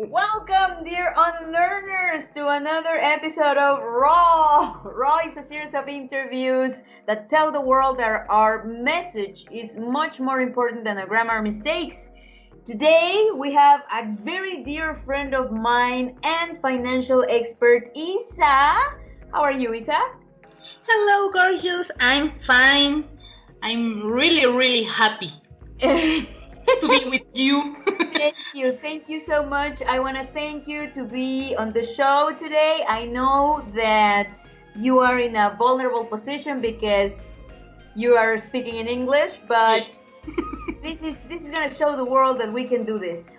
Welcome, dear unlearners, to another episode of Raw. Raw is a series of interviews that tell the world that our message is much more important than our grammar mistakes. Today, we have a very dear friend of mine and financial expert, Isa. How are you, Isa? Hello, gorgeous. I'm fine. I'm really, really happy to be with you. thank you. Thank you so much. I want to thank you to be on the show today. I know that you are in a vulnerable position because you are speaking in English, but this is this is going to show the world that we can do this.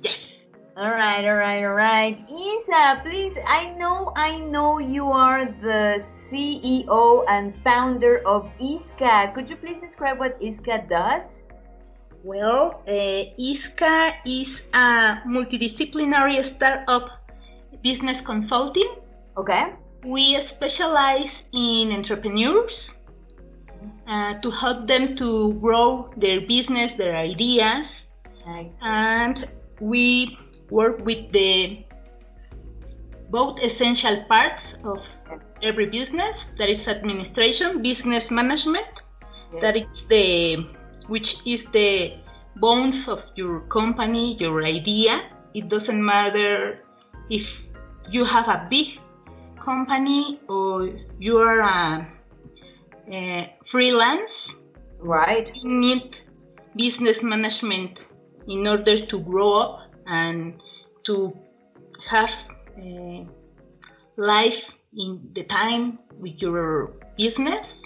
Yes. All right, all right, all right. Isa, please. I know, I know you are the CEO and founder of ISCA. Could you please describe what ISCA does? Well, uh, ISCA is a multidisciplinary startup business consulting. Okay. We specialize in entrepreneurs uh, to help them to grow their business, their ideas, and we work with the both essential parts of every business. That is administration business management. That is the which is the bones of your company your idea it doesn't matter if you have a big company or you are a, a freelance right. you need business management in order to grow up and to have uh, life in the time with your business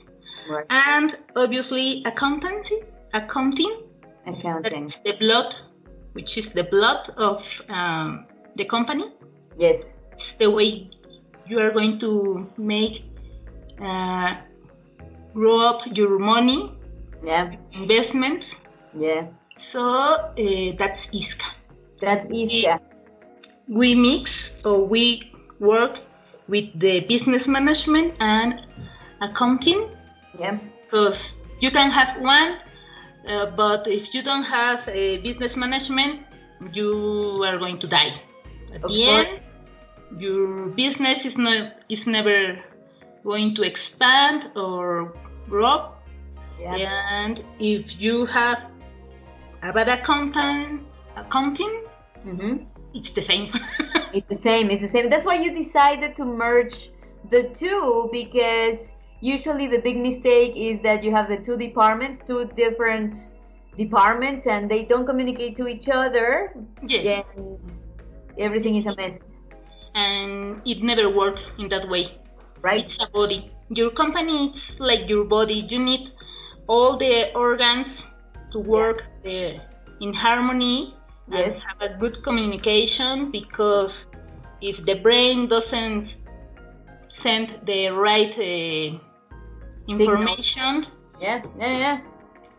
Right. and obviously accountancy accounting Accounting. that's the blood which is the blood of um, the company Yes. it's the way you are going to make uh, grow up your money Yeah. investments Yeah. so uh, that's ISCA. That's ISCA. We mix or we work with the business management and accounting Yeah. because you can have one, uh, but if you don't have a business management, you are going to die. At Of the course. end, your business is not is never going to expand or grow. Yeah. And if you have a bad accountant, accounting, Mm-hmm. it's the same. It's the same. It's the same. That's why you decided to merge the two because usually the big mistake is that you have the two departments, two different departments, and they don't communicate to each other, yes. and everything is a mess. And it never works in that way. Right? It's a body. Your company is like your body. You need all the organs to work uh, in harmony Yes. and have a good communication because if the brain doesn't send the right uh, information, Yeah. Yeah. Yeah.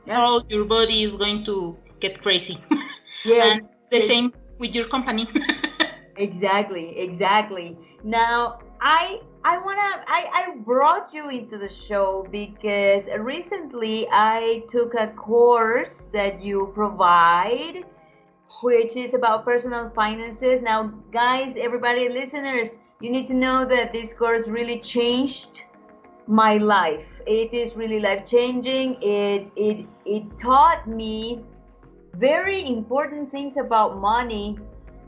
Yeah. all your body is going to get crazy. Yes. and the yes. same with your company. Exactly, exactly. Now, I I wanna I I brought you into the show because recently I took a course that you provide, which is about personal finances. Now, guys, everybody, listeners, you need to know that this course really changed my life. It is really life changing. It it it taught me very important things about money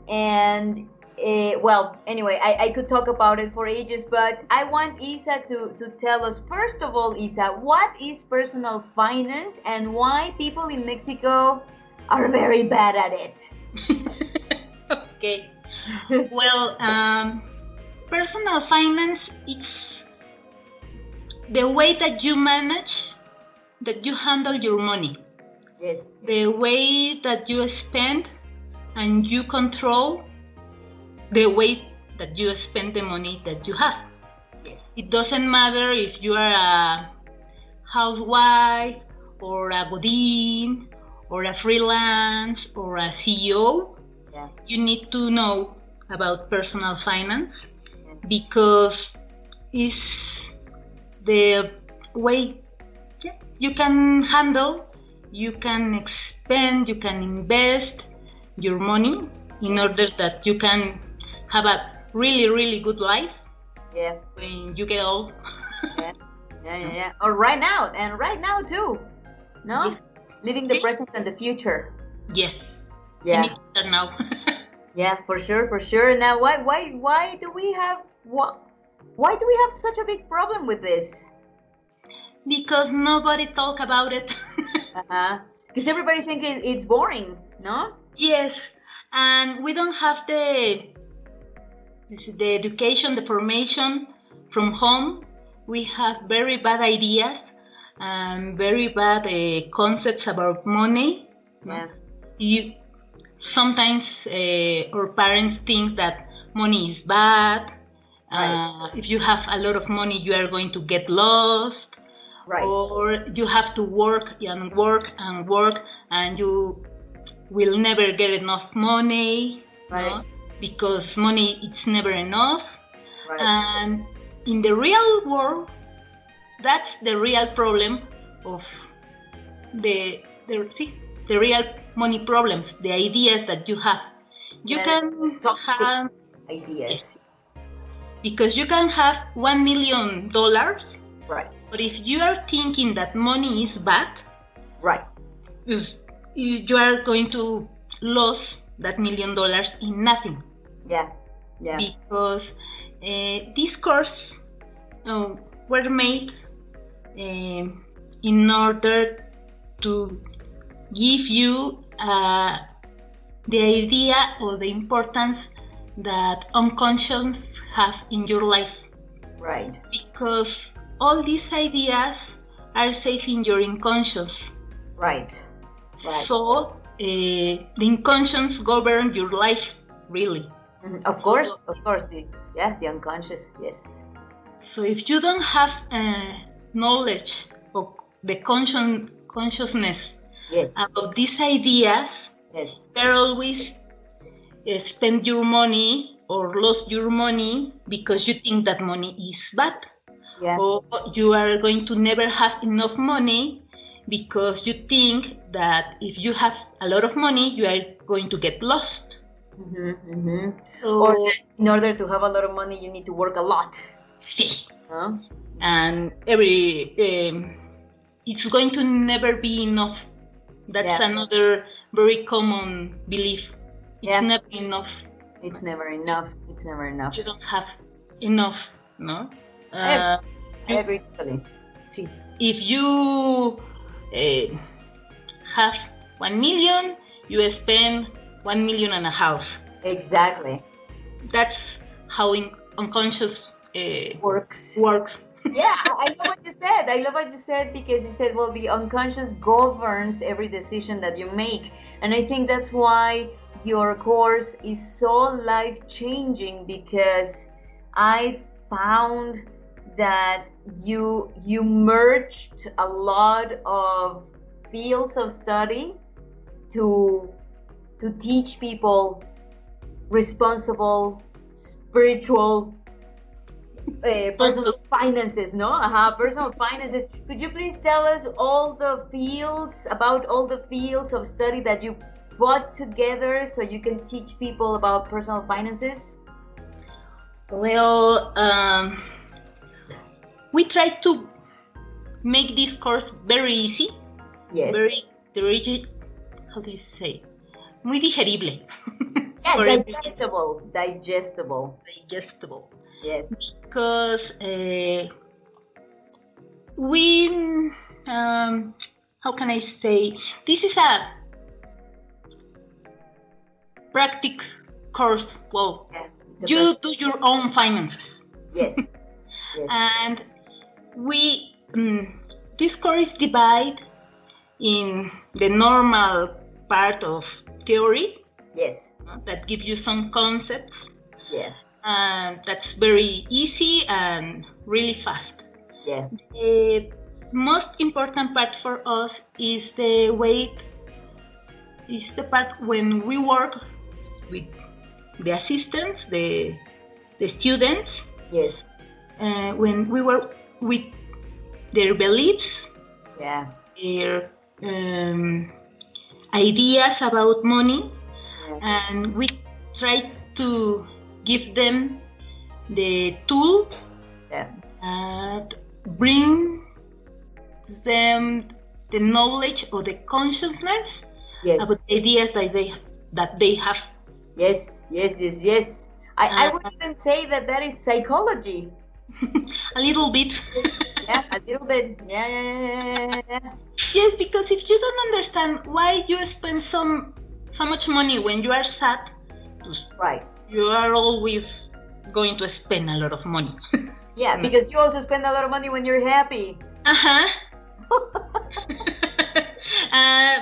and uh, well anyway I, I could talk about it for ages but i want isa to, to tell us first of all isa what is personal finance and why people in mexico are very bad at it okay. well, um, personal finance it's the way that you manage, that you handle your money, yes the way that you spend, and you control the way that you spend the money that you have. yes It doesn't matter if you are a housewife or a godin or a freelance or a CEO. yeah You need to know about personal finance because it's the way yeah, you can handle, you can expend, you can invest your money in order that you can have a really, really good life Yeah. when you get old. Yeah. Yeah, yeah, yeah. Or right now, and right now too. No? Yes. Living the See? present and the future. Yes. Yeah. need to start now. Yeah, for sure, for sure. Now, why, why, why do we have what? Why do we have such a big problem with this? because nobody talk about it. Uh huh. Because everybody think it, it's boring, no? yes, and we don't have the the education, the formation from home. We have very bad ideas and very bad uh, concepts about money. Yeah. You sometimes uh, our parents think that money is bad. Uh, if you have a lot of money, you are going to get lost. Right. or you have to work and work and work and you will never get enough money Right. no? because money it's never enough right. and in the real world that's the real problem of the the, see, the real money problems the ideas that you have you Yeah, can have Ideas. Because you can have one million dollars Right. but if you are thinking that money is bad Right. you are going to lose that million dollars in nothing Yeah. Yeah. because uh, this course uh, were made um in order to give you uh, the idea or the importance that unconscious have in your life Right. because all these ideas are safe in your unconscious Right. Right. So uh, the unconscious govern your life, really. Mhm. Of course. Of course. The yeah. The unconscious. Yes. So if you don't have uh, knowledge of the conscious consciousness Yes. about these ideas, yes. they're always spend your money or lose your money because you think that money is bad, Yeah. or you are going to never have enough money because you think that if you have a lot of money, you are going to get lost. hmm hmm So, Or in order to have a lot of money, you need to work a lot. sí. Huh? and every um, it's going to never be enough. That's Yeah. another very common belief. It's Yeah. never enough. It's never enough. It's never enough. You don't have enough, no. Uh, agree totally. See. if you uh, have one million, you spend one million and a half. Exactly. That's how in, unconscious uh, Works. works. yeah, I love what you said. I love what you said because you said, well, the unconscious governs every decision that you make. And I think that's why your course is so life changing because I found that you you merged a lot of fields of study to to teach people responsible spiritual uh, personal finances, no? Uh-huh, personal finances. Could you please tell us all the fields about all the fields of study that you brought together so you can teach people about personal finances? Well, um, we try to make this course very easy, Yes. very, very, how do you say, muy digerible, yeah, digestible, digestible. digestible. Yes. Because uh, we, um, how can I say, this is a practic course. Well, Yeah. you do your own finances. Yes. Yes. and we um, this course divide in the normal part of theory yes. uh, that give you some concepts Yeah. and that's very easy and really fast Yeah. the most important part for us is the way is the part when we work with the assistants the the students Yes. uh, when we work with their beliefs, Yeah. their um, ideas about money, Yeah. and we try to give them the tool Yeah. that bring them the knowledge or the consciousness Yes. about the ideas that they that they have. Yes, yes, yes, yes. I, I Uh, would even say that that is psychology. A little bit. Yeah, a little bit. Yeah, yeah, yeah, yeah, yes, because if you don't understand why you spend some so much money when you are sad, Right. you are always going to spend a lot of money. Yeah, because you also spend a lot of money when you're happy. Uh-huh.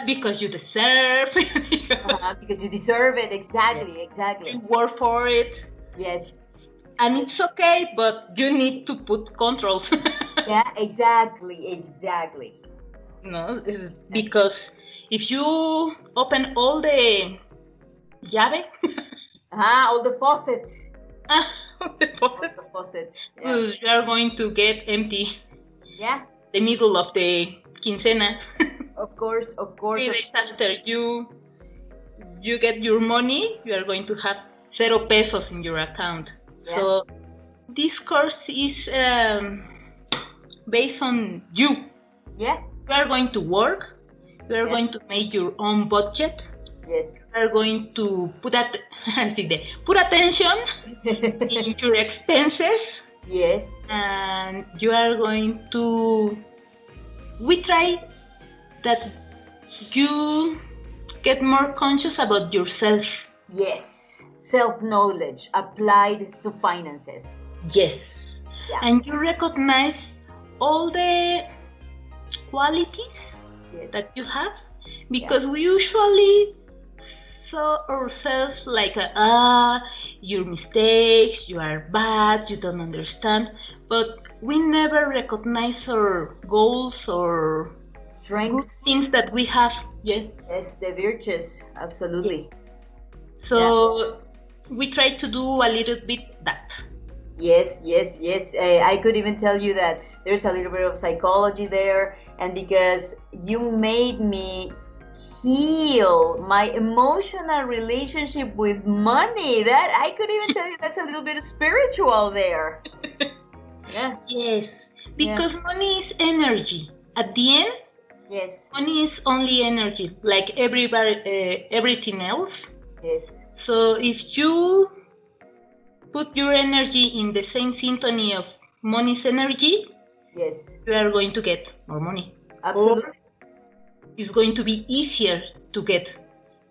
Because you deserve Uh, because you deserve it. Exactly, exactly. you work for it Yes. and it's okay but you need to put controls Yeah, exactly, exactly. no it's because if you open all the llave Ah, all the faucets. ah, the All faucet, the faucets. Yeah. you are going to get empty yeah, the middle of the quincena of course, of course. three days after you you get your money you are going to have zero pesos in your account so this course is um, based on you Yeah, you are going to work you are Yeah. going to make your own budget yes. you are going to put at see the, put attention in your expenses yes. and you are going to we try that you get more conscious about yourself Yes. Self knowledge applied to finances. yes Yeah. and you recognize all the qualities Yes. that you have because we usually saw ourselves like ah your mistakes you are bad you don't understand but we never recognize our goals or good things that we have yes Yes, the virtues. Absolutely. so we try to do a little bit that Yes, yes, yes. I, I could even tell you that there's a little bit of psychology there, and because you made me heal my emotional relationship with money, that I could even tell you that's a little bit spiritual there. Yeah. yes because money is energy at the end Yes. money is only energy like everybody uh, everything else Yes. So if you put your energy in the same symphony of money's energy, Yes. you are going to get more money. Absolutely. Or it's going to be easier to get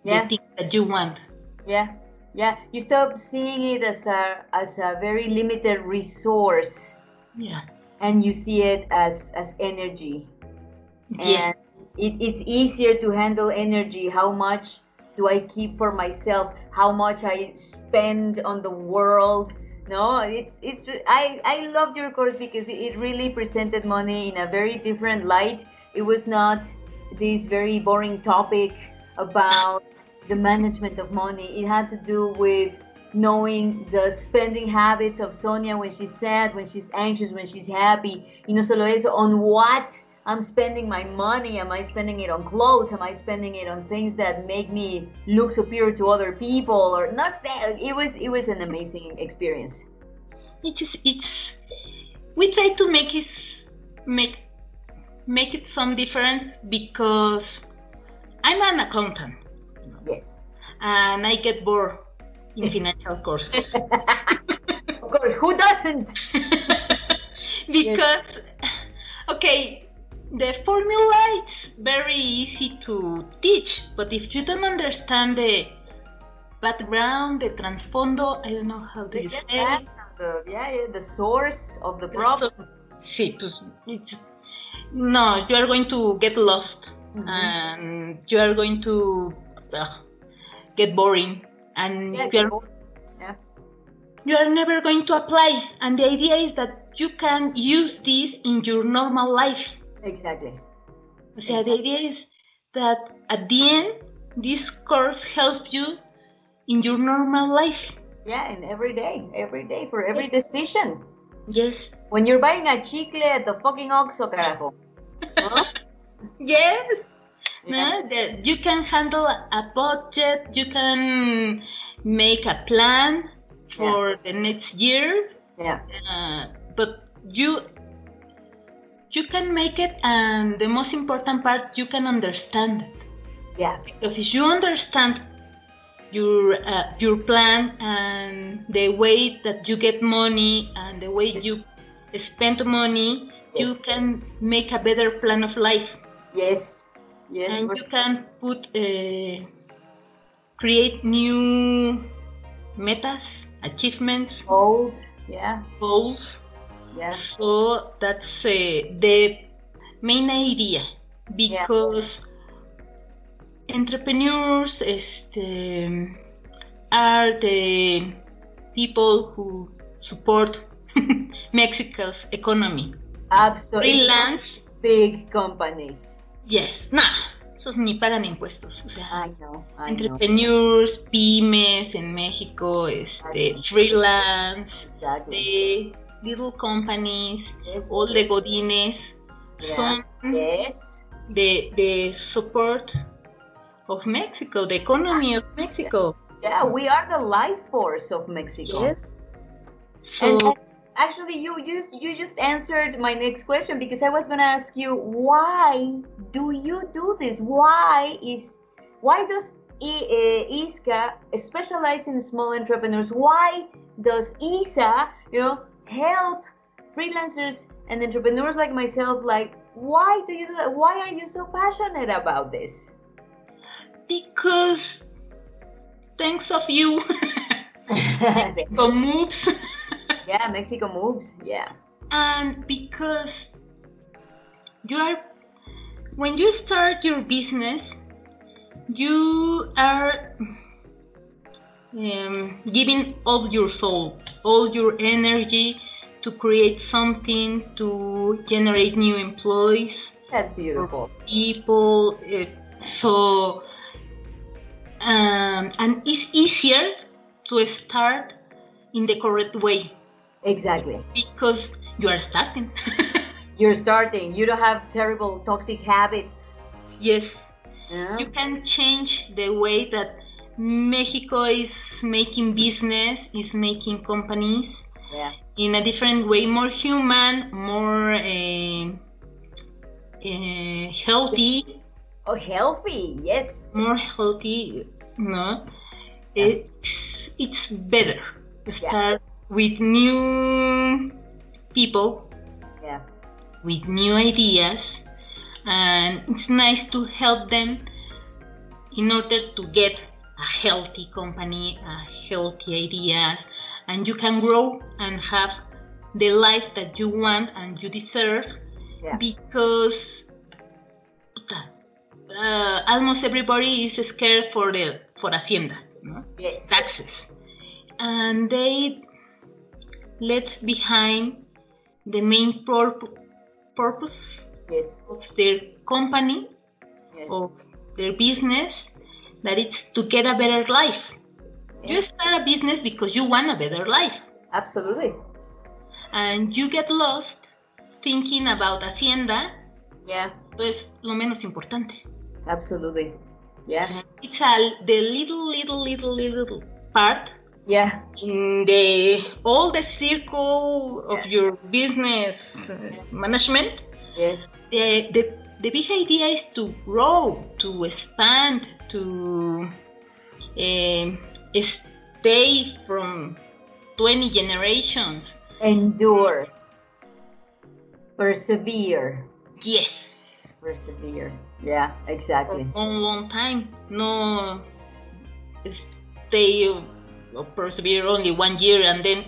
Yeah. the thing that you want. Yeah. Yeah. You stop seeing it as a as a very limited resource, Yeah. and you see it as as energy. Yes. it, it's easier to handle energy. How much do i keep for myself? How much i spend on the world? No it's it's i i loved your course because it really presented money in a very different light. It was not this very boring topic about the management of money. It had to do with knowing the spending habits of sonia when she's sad when she's anxious when she's happy. Y no solo eso on what I'm spending my money. Am I spending it on clothes? Am I spending it on things that make me look superior to other people? Or not say it was it was an amazing experience. It is it's we try to make it make make it some difference because I'm an accountant Yes. and I get bored in financial courses. Of course, who doesn't? because okay the formula is very easy to teach but if you don't understand the background the trasfondo i don't know how do you say that, it the, yeah, yeah, the source of the So- problem. sí, pues, it's, no you are going to get lost Mhm. and you are going to get boring and Yeah, you are you are never going to apply and the idea is that you can use this in your normal life exactly. O sea, the idea is that at the end, this course helps you in your normal life. Yeah, and every day, every day for every decision. Yes. When you're buying a chicle at the fucking Oxxo, carajo. Huh? Yes. Yeah. No, that you can handle a budget. You can make a plan for the next year. Yeah. Uh, but you you can make it, and the most important part, you can understand it. Yeah. Because if you understand your uh, your plan and the way that you get money and the way you spend money, you can make a better plan of life, Yes. Yes. and you can put uh, create new metas, achievements, goals. Yeah. goals. Yeah. So that's uh, the main idea because entrepreneurs este, are the people who support Mexico's economy. Absolutely. Freelance, Big companies. yes, nah, esos ni pagan impuestos. O sea, I know. I know. entrepreneurs, pymes en México, este, freelance, Exactly. Little companies, Yes. all the godines Yeah. son Yes. the the support of Mexico, the economy of Mexico. Yeah, we are the life force of Mexico. Yes. So And, and actually, you just you just answered my next question because I was gonna ask you why do you do this? Why is why does I, uh, ISCA specialize in small entrepreneurs? Why does ISA, you know, help freelancers and entrepreneurs like myself? Like, why do you do that? Why are you so passionate about this? because thanks of you, Mexico moves, yeah, Mexico moves. Yeah. and because you are when you start your business, you are um, giving all your soul, all your energy to create something, to generate new employees. That's beautiful. people uh, so um, and it's easier to start in the correct way Exactly. because you are starting You're starting. You don't have terrible toxic habits. yes Yeah. you can change the way that mexico is making business is making companies Yeah. in a different way more human more uh, uh, healthy Oh, healthy. Yes. more healthy no it's it's better start with new people Yeah. with new ideas and it's nice to help them in order to get a healthy company a healthy ideas and you can grow and have the life that you want and you deserve Yeah. because uh, almost everybody is scared for the for hacienda no? Yes. taxes and they left behind the main purp- purpose Yes. of their company Yes. of their business that it's to get a better life you start a business because you want a better life Absolutely. and you get lost thinking about hacienda Yeah. es lo menos importante Absolutely. Yeah. it's a, the little little little little part Yeah. in the all the circle of Yeah. your business uh, management Yes. the, the the big idea is to grow to expand to um, stay from 20 generations Endure. Persevere. yes Persevere. Yeah. Exactly. a long long time no stay or persevere only one year and then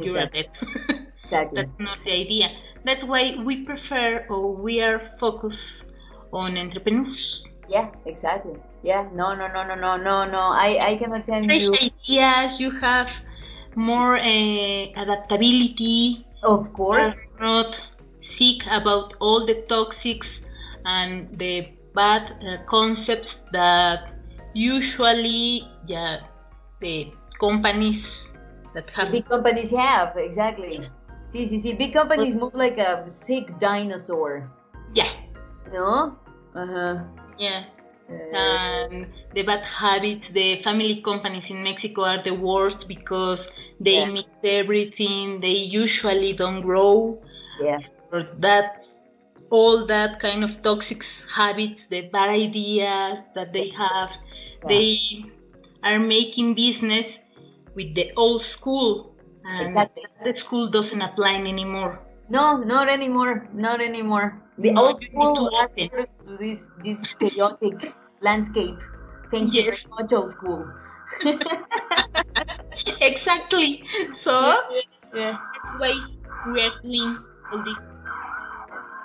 you are Exactly. dead Exactly. That's not the idea. That's why we prefer or we are focused on entrepreneurs. Yeah. Exactly. Yeah. No. No. No. No. No. No. No. I. I cannot tell Fresh you. ideas, you have more uh, adaptability, Of course. not sick about all the toxics and the bad uh, concepts that usually yeah, the companies that The have big companies have exactly. See, see, see. Big companies move like a sick dinosaur. yeah No. Uh huh. yeah and the bad habits. The family companies in Mexico are the worst because they Yeah. mix everything. They usually don't grow. Yeah. Or that, all that kind of toxic habits, the bad ideas that they have. Yeah. They are making business with the old school. And Exactly. the school doesn't apply anymore. No, not anymore. Not anymore. The No, old school to answers to this this chaotic landscape. Thank you Yes. very much, old school. exactly. So Yeah. that's why we are doing all this.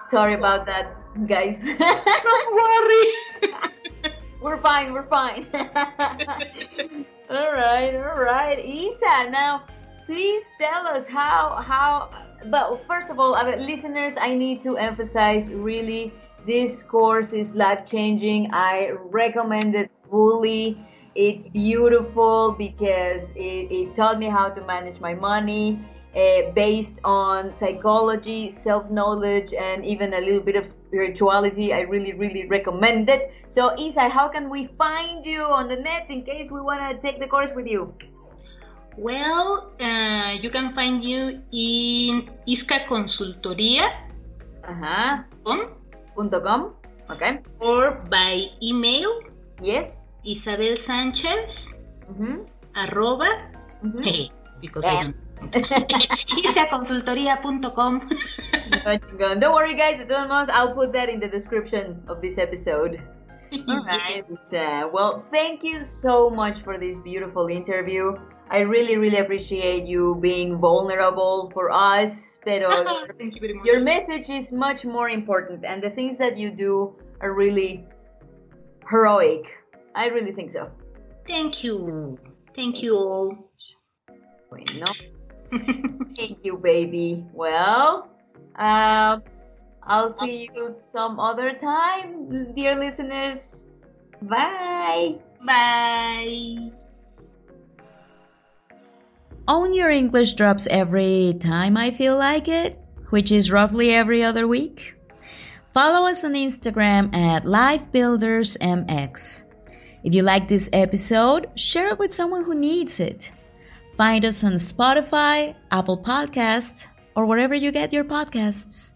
Sorry about that, guys. Don't worry. we're fine. We're fine. all right. All right. Isa, now please tell us how how. But first of all, listeners, I need to emphasize really this course is life changing. I recommend it fully. It's beautiful because it, it taught me how to manage my money uh, based on psychology, self knowledge, and even a little bit of spirituality. I really, really recommend it. So, Isa, how can we find you on the net in case we want to take the course with you? Well, uh, you can find you in iscaconsultoria.com Uh huh. Punto com. Okay. or by email Yes. Isabel Sanchez Mm-hmm. arroba Mm-hmm. because Yeah. I don't iscaconsultoria.com Don't worry, guys. Todos modos, I'll put that in the description of this episode. All right. Uh, well, thank you so much for this beautiful interview. I really, really appreciate you being vulnerable for us. Pero Thank you very much. your message is much more important, and the things that you do are really heroic. I really think so. Thank you. Thank you all. Bueno. Thank you, baby. Well, uh, I'll see you some other time, dear listeners. Bye. Bye. Own Your English drops every time I feel like it, which is roughly every other week. Follow us on Instagram at LifeBuildersMX. If you like this episode, share it with someone who needs it. Find us on Spotify, Apple Podcasts, or wherever you get your podcasts.